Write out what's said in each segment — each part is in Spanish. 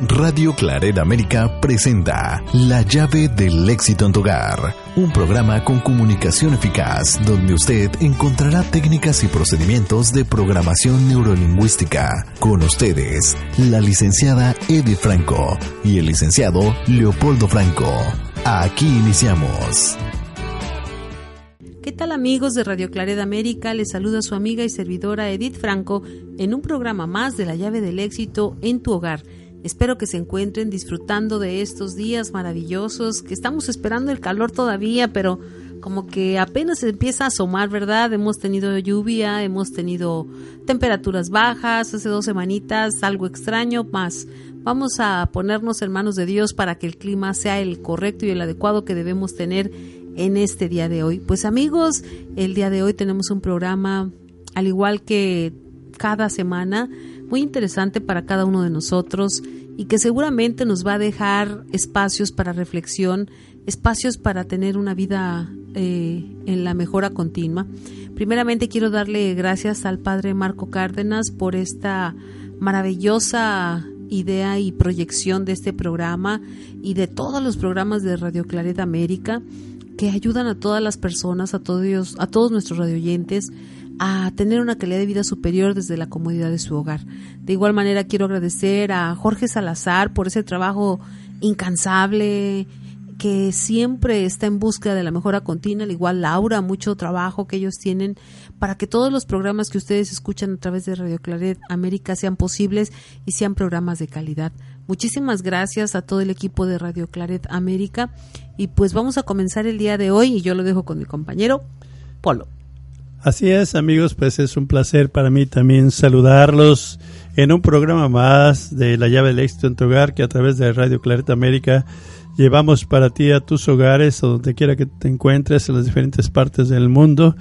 Radio Claret América presenta La llave del éxito en tu hogar, un programa con comunicación eficaz donde usted encontrará técnicas y procedimientos de programación neurolingüística. Con ustedes, la licenciada Edith Franco y el licenciado Leopoldo Franco. Aquí iniciamos. ¿Qué tal amigos de Radio Claret América? Les saluda su amiga y servidora Edith Franco en un programa más de la llave del éxito en tu hogar. Espero que se encuentren disfrutando de estos días maravillosos, que estamos esperando el calor todavía, pero como que apenas empieza a asomar, ¿verdad? Hemos tenido lluvia, hemos tenido temperaturas bajas, hace dos semanitas, algo extraño, más vamos a ponernos en manos de Dios para que el clima sea el correcto y el adecuado que debemos tener en este día de hoy. Pues amigos, el día de hoy tenemos un programa, al igual que cada semana, muy interesante para cada uno de nosotros y que seguramente nos va a dejar espacios para reflexión, espacios para tener una vida eh, en la mejora continua. Primeramente quiero darle gracias al padre Marco Cárdenas por esta maravillosa idea y proyección de este programa y de todos los programas de Radio Claret América que ayudan a todas las personas, a todos, a todos nuestros radioyentes a tener una calidad de vida superior desde la comodidad de su hogar. De igual manera quiero agradecer a Jorge Salazar por ese trabajo incansable que siempre está en búsqueda de la mejora continua, al igual Laura, mucho trabajo que ellos tienen para que todos los programas que ustedes escuchan a través de Radio Claret América sean posibles y sean programas de calidad. Muchísimas gracias a todo el equipo de Radio Claret América y pues vamos a comenzar el día de hoy y yo lo dejo con mi compañero Polo. Así es, amigos, pues es un placer para mí también saludarlos en un programa más de La llave del éxito en tu hogar que a través de Radio Clareta América llevamos para ti a tus hogares o donde quiera que te encuentres en las diferentes partes del mundo.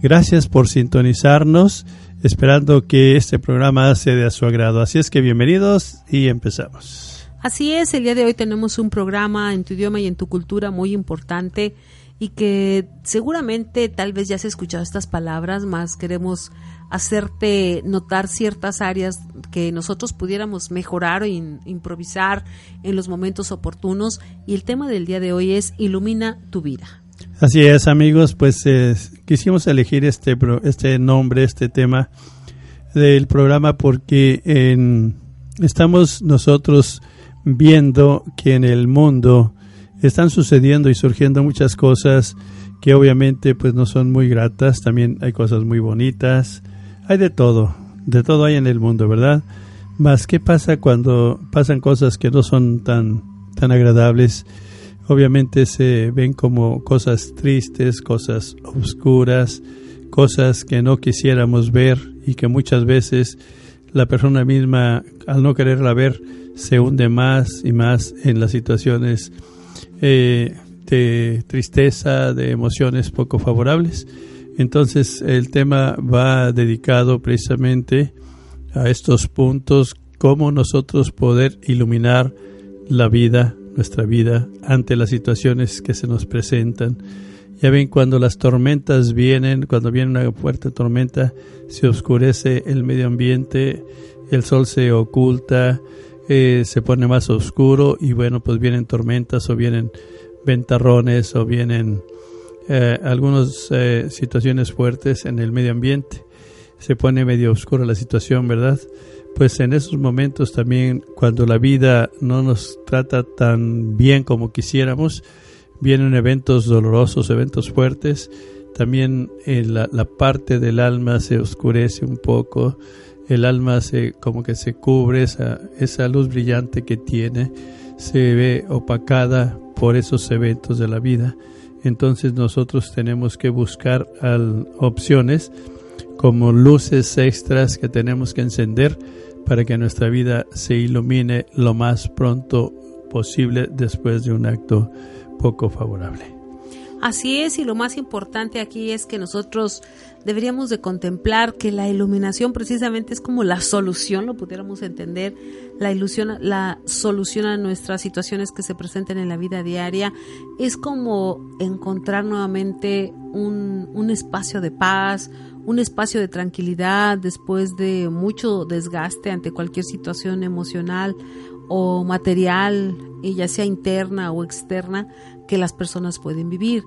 Gracias por sintonizarnos, esperando que este programa sea de a su agrado. Así es que bienvenidos y empezamos. Así es, el día de hoy tenemos un programa en tu idioma y en tu cultura muy importante y que seguramente tal vez ya has escuchado estas palabras, más queremos hacerte notar ciertas áreas que nosotros pudiéramos mejorar o improvisar en los momentos oportunos. Y el tema del día de hoy es Ilumina tu vida. Así es, amigos, pues eh, quisimos elegir este, este nombre, este tema del programa porque en, estamos nosotros viendo que en el mundo están sucediendo y surgiendo muchas cosas que obviamente pues no son muy gratas, también hay cosas muy bonitas, hay de todo, de todo hay en el mundo, ¿verdad? Mas qué pasa cuando pasan cosas que no son tan tan agradables? Obviamente se ven como cosas tristes, cosas oscuras, cosas que no quisiéramos ver y que muchas veces la persona misma al no quererla ver se hunde más y más en las situaciones eh, de tristeza, de emociones poco favorables. Entonces el tema va dedicado precisamente a estos puntos, cómo nosotros poder iluminar la vida, nuestra vida, ante las situaciones que se nos presentan. Ya ven, cuando las tormentas vienen, cuando viene una fuerte tormenta, se oscurece el medio ambiente, el sol se oculta, eh, se pone más oscuro y bueno, pues vienen tormentas o vienen ventarrones o vienen eh, algunas eh, situaciones fuertes en el medio ambiente. Se pone medio oscura la situación, ¿verdad? Pues en esos momentos también, cuando la vida no nos trata tan bien como quisiéramos, vienen eventos dolorosos, eventos fuertes, también la, la parte del alma se oscurece un poco, el alma se como que se cubre esa, esa luz brillante que tiene se ve opacada por esos eventos de la vida entonces nosotros tenemos que buscar opciones como luces extras que tenemos que encender para que nuestra vida se ilumine lo más pronto posible después de un acto poco favorable. Así es, y lo más importante aquí es que nosotros deberíamos de contemplar que la iluminación precisamente es como la solución, lo pudiéramos entender, la ilusión, la solución a nuestras situaciones que se presenten en la vida diaria, es como encontrar nuevamente un, un espacio de paz, un espacio de tranquilidad después de mucho desgaste ante cualquier situación emocional o material, ya sea interna o externa, que las personas pueden vivir.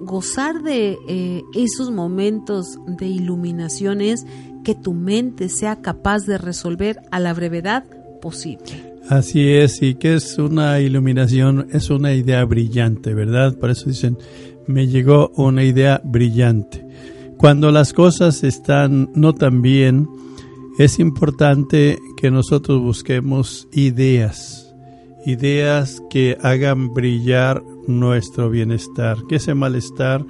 Gozar de eh, esos momentos de iluminación es que tu mente sea capaz de resolver a la brevedad posible. Así es, y que es una iluminación, es una idea brillante, ¿verdad? Por eso dicen, me llegó una idea brillante. Cuando las cosas están no tan bien, es importante que nosotros busquemos ideas, ideas que hagan brillar nuestro bienestar, que ese malestar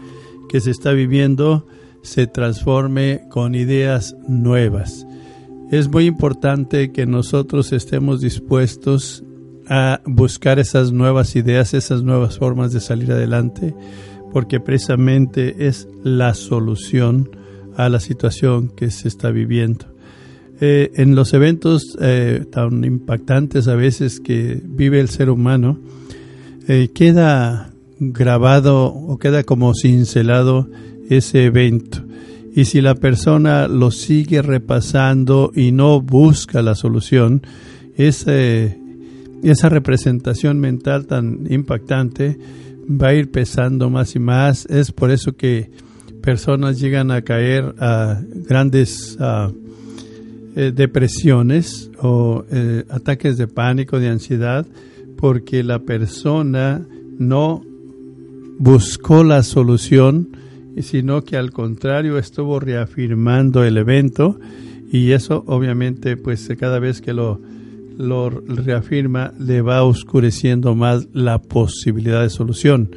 que se está viviendo se transforme con ideas nuevas. Es muy importante que nosotros estemos dispuestos a buscar esas nuevas ideas, esas nuevas formas de salir adelante, porque precisamente es la solución a la situación que se está viviendo. Eh, en los eventos eh, tan impactantes a veces que vive el ser humano, eh, queda grabado o queda como cincelado ese evento. Y si la persona lo sigue repasando y no busca la solución, ese, esa representación mental tan impactante va a ir pesando más y más. Es por eso que personas llegan a caer a grandes eh, depresiones o eh, ataques de pánico, de ansiedad, porque la persona no buscó la solución, sino que al contrario estuvo reafirmando el evento y eso obviamente pues cada vez que lo lo reafirma, le va oscureciendo más la posibilidad de solución.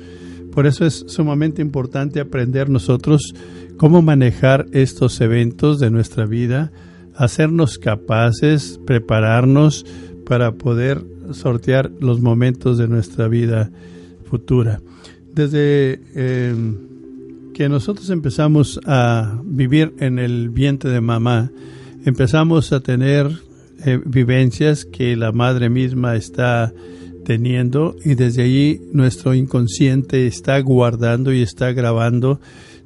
Por eso es sumamente importante aprender nosotros cómo manejar estos eventos de nuestra vida, hacernos capaces, prepararnos para poder sortear los momentos de nuestra vida futura. Desde em, que nosotros empezamos a vivir en el vientre de mamá, empezamos a tener eh, vivencias que la madre misma está teniendo y desde allí nuestro inconsciente está guardando y está grabando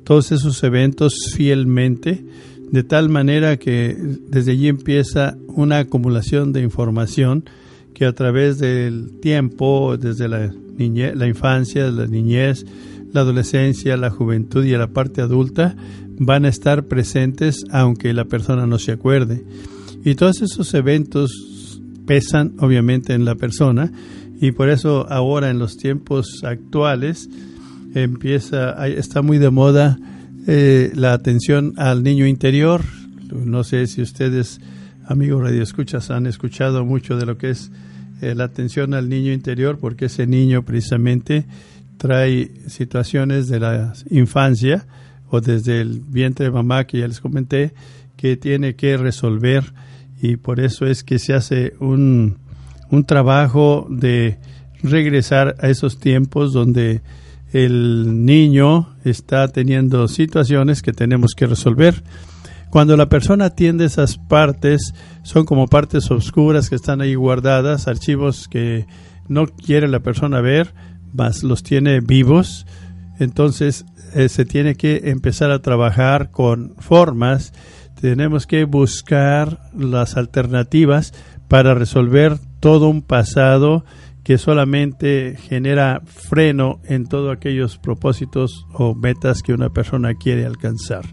todos esos eventos fielmente de tal manera que desde allí empieza una acumulación de información que a través del tiempo, desde la, niñez, la infancia, la niñez, la adolescencia, la juventud y la parte adulta, van a estar presentes aunque la persona no se acuerde. Y todos esos eventos pesan obviamente en la persona y por eso ahora en los tiempos actuales empieza, está muy de moda eh, la atención al niño interior. No sé si ustedes, amigos radioescuchas, han escuchado mucho de lo que es eh, la atención al niño interior, porque ese niño precisamente trae situaciones de la infancia o desde el vientre de mamá que ya les comenté, que tiene que resolver y por eso es que se hace un, un trabajo de regresar a esos tiempos donde el niño está teniendo situaciones que tenemos que resolver. Cuando la persona atiende esas partes, son como partes oscuras que están ahí guardadas, archivos que no quiere la persona ver, más los tiene vivos. Entonces eh, se tiene que empezar a trabajar con formas tenemos que buscar las alternativas para resolver todo un pasado que solamente genera freno en todos aquellos propósitos o metas que una persona quiere alcanzar.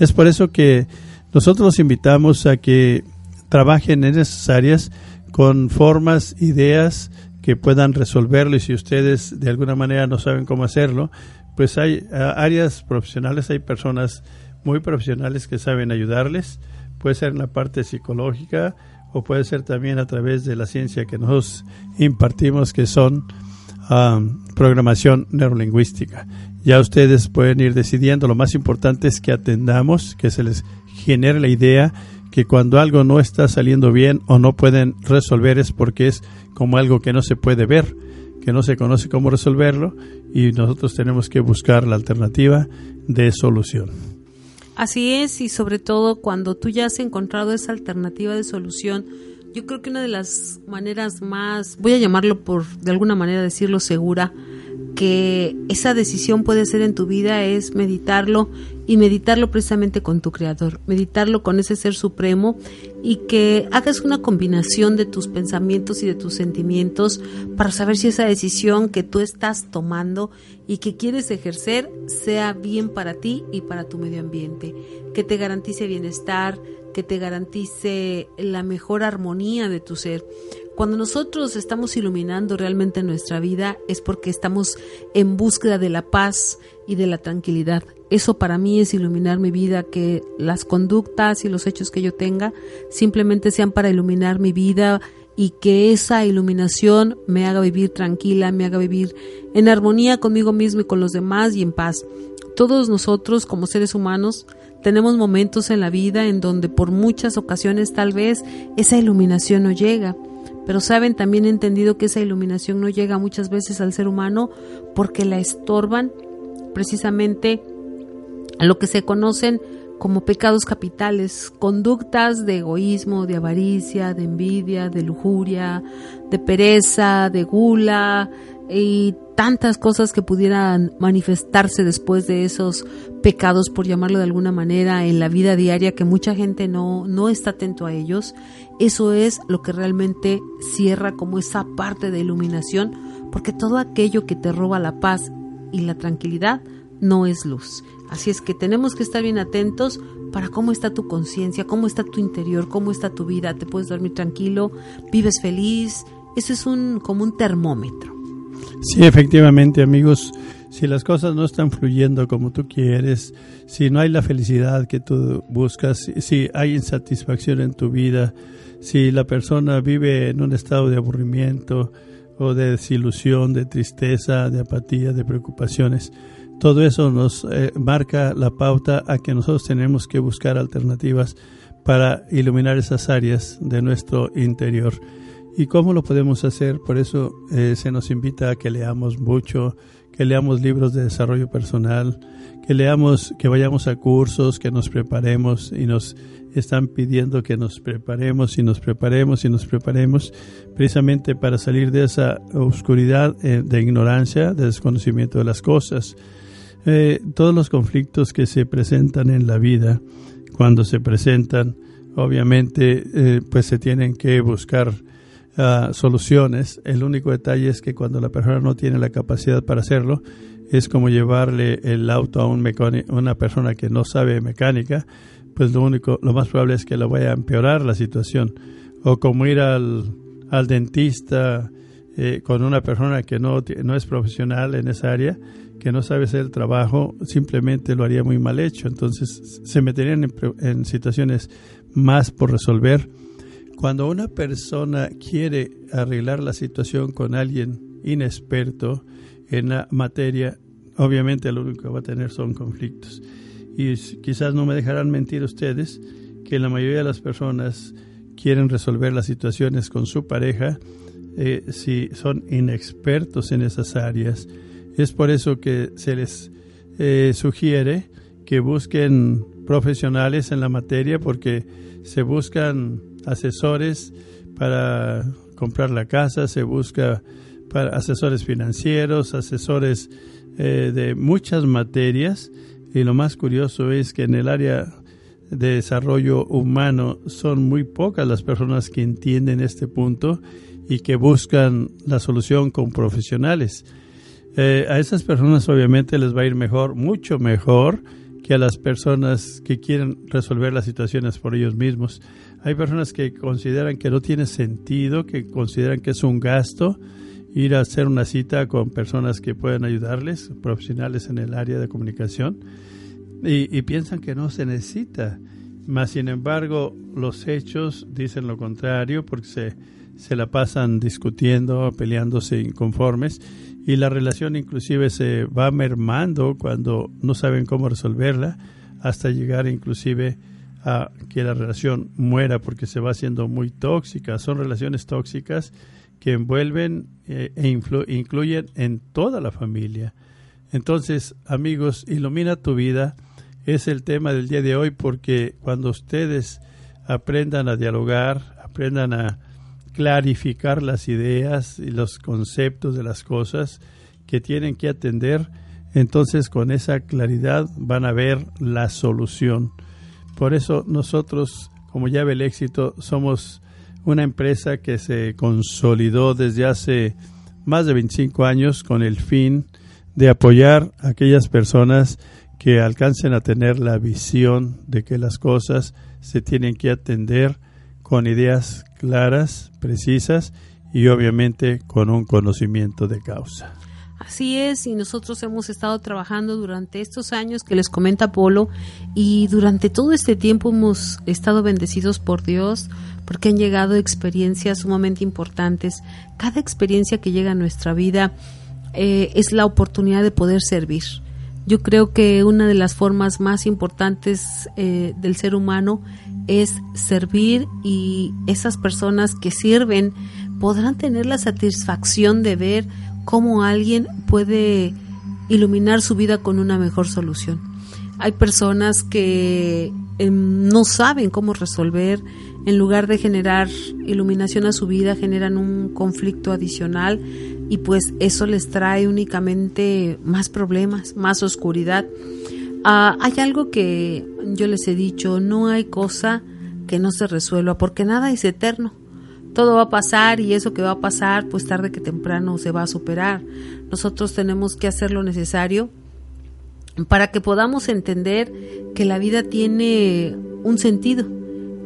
Es por eso que nosotros los invitamos a que trabajen en esas áreas con formas, ideas que puedan resolverlo y si ustedes de alguna manera no saben cómo hacerlo, pues hay áreas profesionales, hay personas muy profesionales que saben ayudarles. Puede ser en la parte psicológica o puede ser también a través de la ciencia que nos impartimos, que son um, programación neurolingüística. Ya ustedes pueden ir decidiendo. Lo más importante es que atendamos, que se les genere la idea que cuando algo no está saliendo bien o no pueden resolver es porque es como algo que no se puede ver, que no se conoce cómo resolverlo y nosotros tenemos que buscar la alternativa de solución. Así es, y sobre todo cuando tú ya has encontrado esa alternativa de solución, yo creo que una de las maneras más, voy a llamarlo por de alguna manera decirlo segura, que esa decisión puede ser en tu vida es meditarlo y meditarlo precisamente con tu creador, meditarlo con ese ser supremo y que hagas una combinación de tus pensamientos y de tus sentimientos para saber si esa decisión que tú estás tomando y que quieres ejercer sea bien para ti y para tu medio ambiente, que te garantice bienestar, que te garantice la mejor armonía de tu ser. Cuando nosotros estamos iluminando realmente nuestra vida es porque estamos en búsqueda de la paz y de la tranquilidad. Eso para mí es iluminar mi vida, que las conductas y los hechos que yo tenga simplemente sean para iluminar mi vida y que esa iluminación me haga vivir tranquila, me haga vivir en armonía conmigo mismo y con los demás y en paz. Todos nosotros como seres humanos tenemos momentos en la vida en donde por muchas ocasiones tal vez esa iluminación no llega pero saben, también he entendido que esa iluminación no llega muchas veces al ser humano porque la estorban precisamente a lo que se conocen como pecados capitales, conductas de egoísmo, de avaricia, de envidia, de lujuria, de pereza, de gula y tantas cosas que pudieran manifestarse después de esos pecados, por llamarlo de alguna manera, en la vida diaria que mucha gente no, no está atento a ellos. Eso es lo que realmente cierra como esa parte de iluminación, porque todo aquello que te roba la paz y la tranquilidad no es luz. Así es que tenemos que estar bien atentos para cómo está tu conciencia, cómo está tu interior, cómo está tu vida. Te puedes dormir tranquilo, vives feliz. Eso es un como un termómetro. Sí, efectivamente, amigos. Si las cosas no están fluyendo como tú quieres, si no hay la felicidad que tú buscas, si hay insatisfacción en tu vida, si la persona vive en un estado de aburrimiento o de desilusión, de tristeza, de apatía, de preocupaciones, todo eso nos eh, marca la pauta a que nosotros tenemos que buscar alternativas para iluminar esas áreas de nuestro interior. ¿Y cómo lo podemos hacer? Por eso eh, se nos invita a que leamos mucho, que leamos libros de desarrollo personal, que leamos, que vayamos a cursos, que nos preparemos y nos están pidiendo que nos preparemos y nos preparemos y nos preparemos precisamente para salir de esa oscuridad eh, de ignorancia, de desconocimiento de las cosas. Eh, todos los conflictos que se presentan en la vida, cuando se presentan, obviamente, eh, pues se tienen que buscar ah, soluciones. El único detalle es que cuando la persona no tiene la capacidad para hacerlo, es como llevarle el auto a un una persona que no sabe mecánica, pues lo único, lo más probable es que lo vaya a empeorar la situación. O como ir al, al dentista eh, con una persona que no, no es profesional en esa área, que no sabe hacer el trabajo, simplemente lo haría muy mal hecho. Entonces se meterían en, situaciones más por resolver. Cuando una persona quiere arreglar la situación con alguien inexperto en la materia, obviamente lo único que va a tener son conflictos. Y quizás no me dejarán mentir ustedes que la mayoría de las personas quieren resolver las situaciones con su pareja eh, si son inexpertos en esas áreas es por eso que se les eh, sugiere que busquen profesionales en la materia porque se buscan asesores para comprar la casa, se busca asesores financieros, asesores eh, de muchas materias y lo más curioso es que en el área de desarrollo humano son muy pocas las personas que entienden este punto y que buscan la solución con profesionales. Eh, a esas personas obviamente les va a ir mejor, mucho mejor que a las personas que quieren resolver las situaciones por ellos mismos. Hay personas que consideran que no tiene sentido, que consideran que es un gasto ir a hacer una cita con personas que pueden ayudarles, profesionales en el área de comunicación, y, piensan que no se necesita. Más sin embargo, los hechos dicen lo contrario porque se, se la pasan discutiendo, peleándose inconformes y la relación inclusive se va mermando cuando no saben cómo resolverla hasta llegar inclusive a que la relación muera porque se va haciendo muy tóxica. Son relaciones tóxicas que envuelven eh, e incluyen en toda la familia. Entonces, amigos, ilumina tu vida es el tema del día de hoy porque cuando ustedes aprendan a dialogar, aprendan a clarificar las ideas y los conceptos de las cosas que tienen que atender, entonces con esa claridad van a ver la solución. Por eso nosotros, como llave el éxito, somos una empresa que se consolidó desde hace más de 25 años con el fin de apoyar a aquellas personas que alcancen a tener la visión de que las cosas se tienen que atender con ideas claras, precisas y obviamente con un conocimiento de causa. Así es, y nosotros hemos estado trabajando durante estos años que les comenta Polo y durante todo este tiempo hemos estado bendecidos por Dios porque han llegado experiencias sumamente importantes. Cada experiencia que llega a nuestra vida eh, es la oportunidad de poder servir. Yo creo que una de las formas más importantes eh, del ser humano es servir y esas personas que sirven podrán tener la satisfacción de ver cómo alguien puede iluminar su vida con una mejor solución. Hay personas que em, no saben cómo resolver, en lugar de generar iluminación a su vida, generan un conflicto adicional y pues eso les trae únicamente más problemas, más oscuridad. Ah, hay algo que yo les he dicho, no hay cosa que no se resuelva, porque nada es eterno todo va a pasar y eso que va a pasar, pues tarde que temprano se va a superar. Nosotros tenemos que hacer lo necesario para que podamos entender que la vida tiene un sentido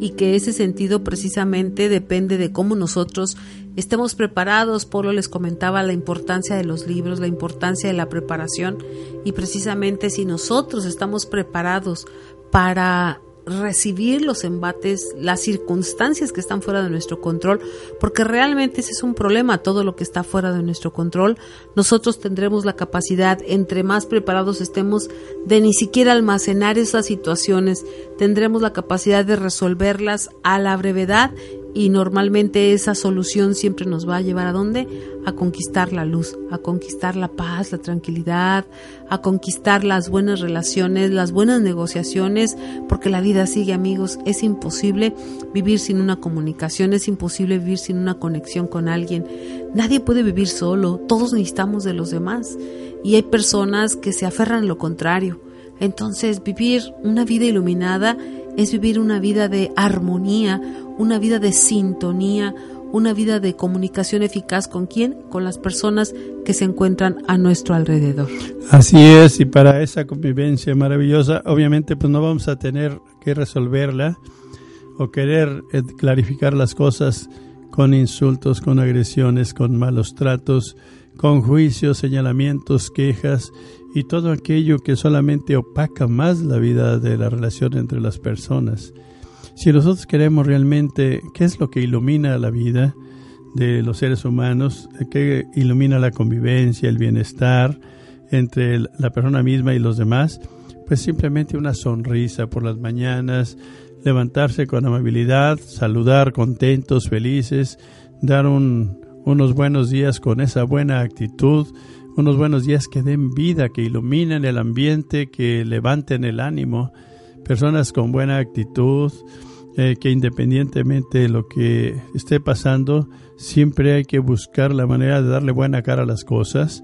y que ese sentido precisamente depende de cómo nosotros estemos preparados. Polo les comentaba la importancia de los libros, la importancia de la preparación y precisamente si nosotros estamos preparados para recibir los embates, las circunstancias que están fuera de nuestro control, porque realmente ese es un problema, todo lo que está fuera de nuestro control, nosotros tendremos la capacidad, entre más preparados estemos, de ni siquiera almacenar esas situaciones, tendremos la capacidad de resolverlas a la brevedad y normalmente esa solución siempre nos va a llevar a dónde? A conquistar la luz, a conquistar la paz, la tranquilidad, a conquistar las buenas relaciones, las buenas negociaciones, porque la vida sigue amigos, es imposible vivir sin una comunicación, es imposible vivir sin una conexión con alguien. Nadie puede vivir solo, todos necesitamos de los demás y hay personas que se aferran a lo contrario. Entonces vivir una vida iluminada es vivir una vida de armonía, una vida de sintonía, una vida de comunicación eficaz con quién? Con las personas que se encuentran a nuestro alrededor. Así es, y para esa convivencia maravillosa, obviamente pues no vamos a tener que resolverla o querer eh, clarificar las cosas con insultos, con agresiones, con malos tratos, con juicios, señalamientos, quejas y todo aquello que solamente opaca más la vida de la relación entre las personas. Si nosotros queremos realmente qué es lo que ilumina la vida de los seres humanos, qué ilumina la convivencia, el bienestar entre la persona misma y los demás, pues simplemente una sonrisa por las mañanas, levantarse con amabilidad, saludar contentos, felices, dar unos buenos días con esa buena actitud, unos buenos días que den vida, que iluminen el ambiente, que levanten el ánimo, personas con buena actitud, eh, que independientemente de lo que esté pasando, siempre hay que buscar la manera de darle buena cara a las cosas,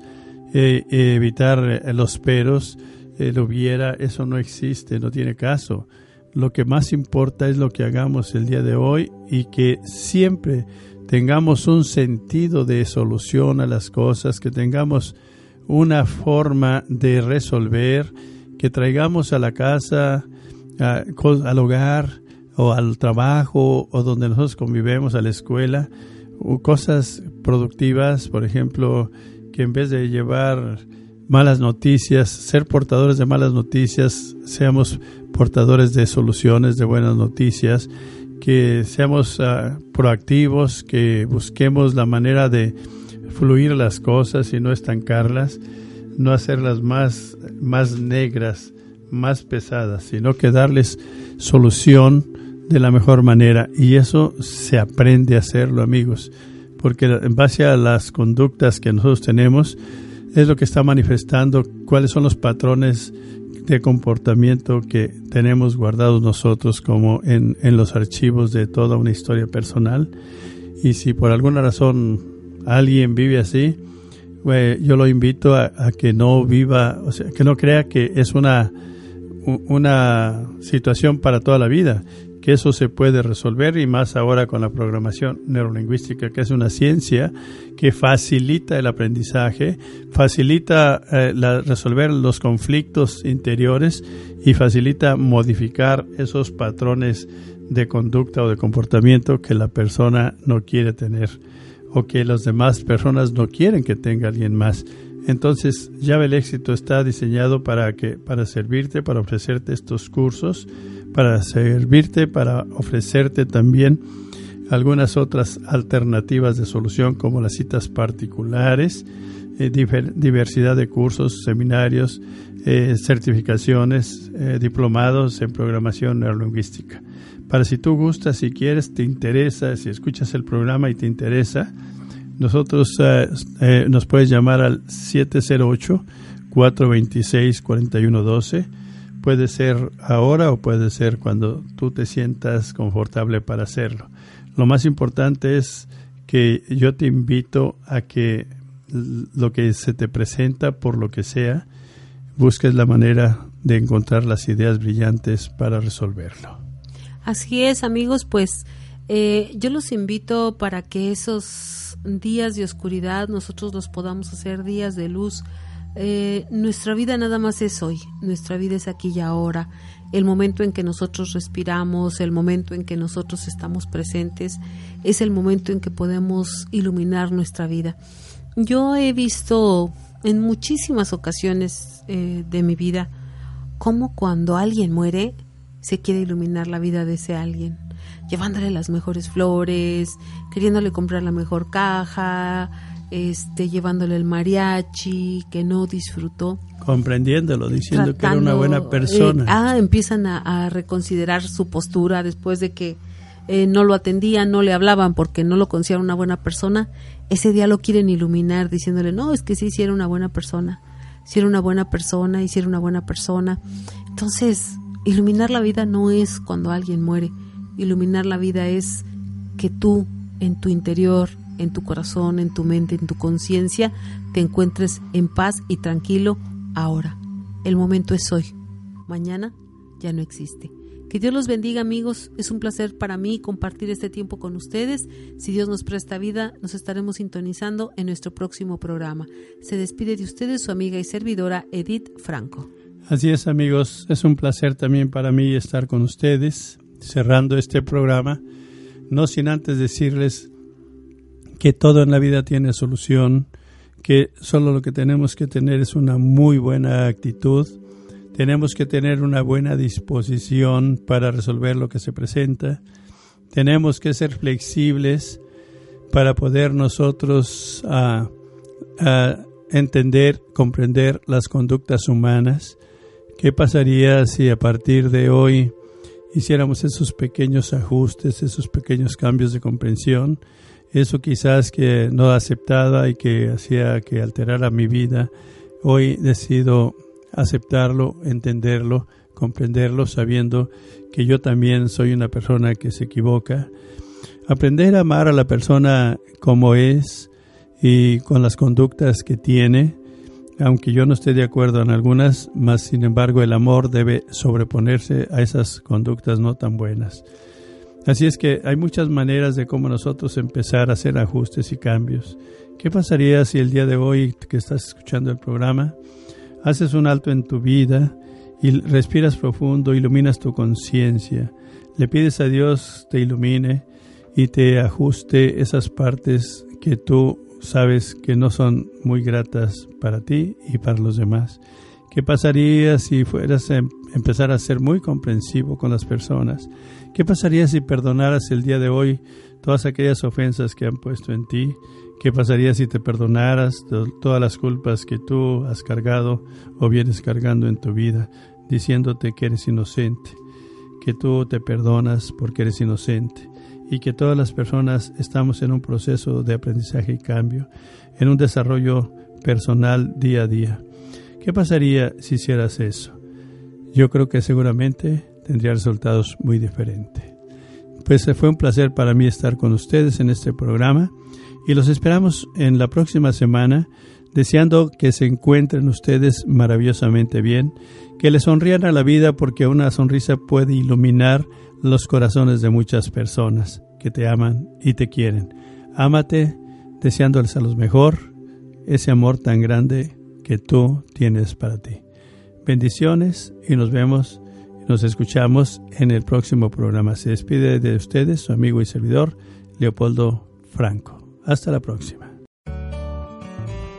eh, evitar eh, los peros, lo hubiera, eso no existe, no tiene caso. Lo que más importa es lo que hagamos el día de hoy y que siempre tengamos un sentido de solución a las cosas, que tengamos una forma de resolver, que traigamos a la casa, al hogar o al trabajo o donde nosotros convivemos, a la escuela, cosas productivas, por ejemplo, que en vez de llevar malas noticias, ser portadores de malas noticias, seamos portadores de soluciones, de buenas noticias, que seamos ah, proactivos, que busquemos la manera de fluir las cosas y no estancarlas, no hacerlas más, más negras, más pesadas, sino que darles solución de la mejor manera. Y eso se aprende a hacerlo, amigos, porque en base a las conductas que nosotros tenemos, es lo que está manifestando cuáles son los patrones de comportamiento que tenemos guardados nosotros como en, en los archivos de toda una historia personal. Y si por alguna razón alguien vive así, eh, yo lo invito a, que no viva, o sea, que no crea que es una, una situación para toda la vida, eso se puede resolver y más ahora con la programación neurolingüística, que es una ciencia que facilita el aprendizaje, facilita eh, resolver los conflictos interiores y facilita modificar esos patrones de conducta o de comportamiento que la persona no quiere tener o que las demás personas no quieren que tenga alguien más. Entonces, llave el éxito está diseñado para que para servirte, para ofrecerte estos cursos, para servirte, para ofrecerte también algunas otras alternativas de solución como las citas particulares, eh, diversidad de cursos, seminarios, eh, certificaciones, eh, diplomados en programación neurolingüística. Para si tú gustas, si quieres, te interesa, si escuchas el programa y te interesa, nosotros eh, eh, nos puedes llamar al 708-426-4112. Puede ser ahora o puede ser cuando tú te sientas confortable para hacerlo. Lo más importante es que yo te invito a que lo que se te presenta, por lo que sea, busques la manera de encontrar las ideas brillantes para resolverlo. Así es, amigos, pues eh, yo los invito para que esos días de oscuridad nosotros los podamos hacer días de luz. Eh, nuestra vida nada más es hoy, nuestra vida es aquí y ahora, el momento en que nosotros respiramos, el momento en que nosotros estamos presentes, es el momento en que podemos iluminar nuestra vida. Yo he visto en muchísimas ocasiones eh, de mi vida cómo cuando alguien muere, se quiere iluminar la vida de ese alguien, llevándole las mejores flores, queriéndole comprar la mejor caja, este, llevándole el mariachi que no disfrutó. Comprendiéndolo, diciendo que era una buena eh, persona. ah, empiezan a, reconsiderar su postura después de que eh, no lo atendían, no le hablaban porque no lo consideraban una buena persona. Ese día lo quieren iluminar diciéndole, no, es que sí, sí era una buena persona, si era una buena persona, y si era una buena persona. Entonces, Iluminar la vida no es cuando alguien muere. Iluminar la vida es que tú en tu interior, en tu corazón, en tu mente, en tu conciencia, te encuentres en paz y tranquilo ahora. El momento es hoy. Mañana ya no existe. Que Dios los bendiga amigos. Es un placer para mí compartir este tiempo con ustedes. Si Dios nos presta vida, nos estaremos sintonizando en nuestro próximo programa. Se despide de ustedes su amiga y servidora Edith Franco. Así es amigos, es un placer también para mí estar con ustedes cerrando este programa, no sin antes decirles que todo en la vida tiene solución, que solo lo que tenemos que tener es una muy buena actitud, tenemos que tener una buena disposición para resolver lo que se presenta, tenemos que ser flexibles para poder nosotros ah, ah, entender, comprender las conductas humanas, ¿Qué pasaría si a partir de hoy hiciéramos esos pequeños ajustes, esos pequeños cambios de comprensión? Eso quizás que no aceptaba y que hacía que alterara mi vida, hoy decido aceptarlo, entenderlo, comprenderlo, sabiendo que yo también soy una persona que se equivoca. Aprender a amar a la persona como es y con las conductas que tiene, aunque yo no esté de acuerdo en algunas, más sin embargo el amor debe sobreponerse a esas conductas no tan buenas. Así es que hay muchas maneras de cómo nosotros empezar a hacer ajustes y cambios. ¿Qué pasaría si el día de hoy que estás escuchando el programa, haces un alto en tu vida y respiras profundo, iluminas tu conciencia, le pides a Dios te ilumine y te ajuste esas partes que tú sabes que no son muy gratas para ti y para los demás. ¿Qué pasaría si fueras a em-, empezar a ser muy comprensivo con las personas? ¿Qué pasaría si perdonaras el día de hoy todas aquellas ofensas que han puesto en ti? ¿Qué pasaría si te perdonaras todas las culpas que tú has cargado o vienes cargando en tu vida, diciéndote que eres inocente, que tú te perdonas porque eres inocente? Y que todas las personas estamos en un proceso de aprendizaje y cambio, en un desarrollo personal día a día. ¿Qué pasaría si hicieras eso? Yo creo que seguramente tendría resultados muy diferentes. Pues fue un placer para mí estar con ustedes en este programa y los esperamos en la próxima semana deseando que se encuentren ustedes maravillosamente bien, que les sonrían a la vida porque una sonrisa puede iluminar los corazones de muchas personas que te aman y te quieren. Ámate deseándoles a los mejor ese amor tan grande que tú tienes para ti. Bendiciones y nos vemos, nos escuchamos en el próximo programa. Se despide de ustedes su amigo y servidor Leopoldo Franco. Hasta la próxima.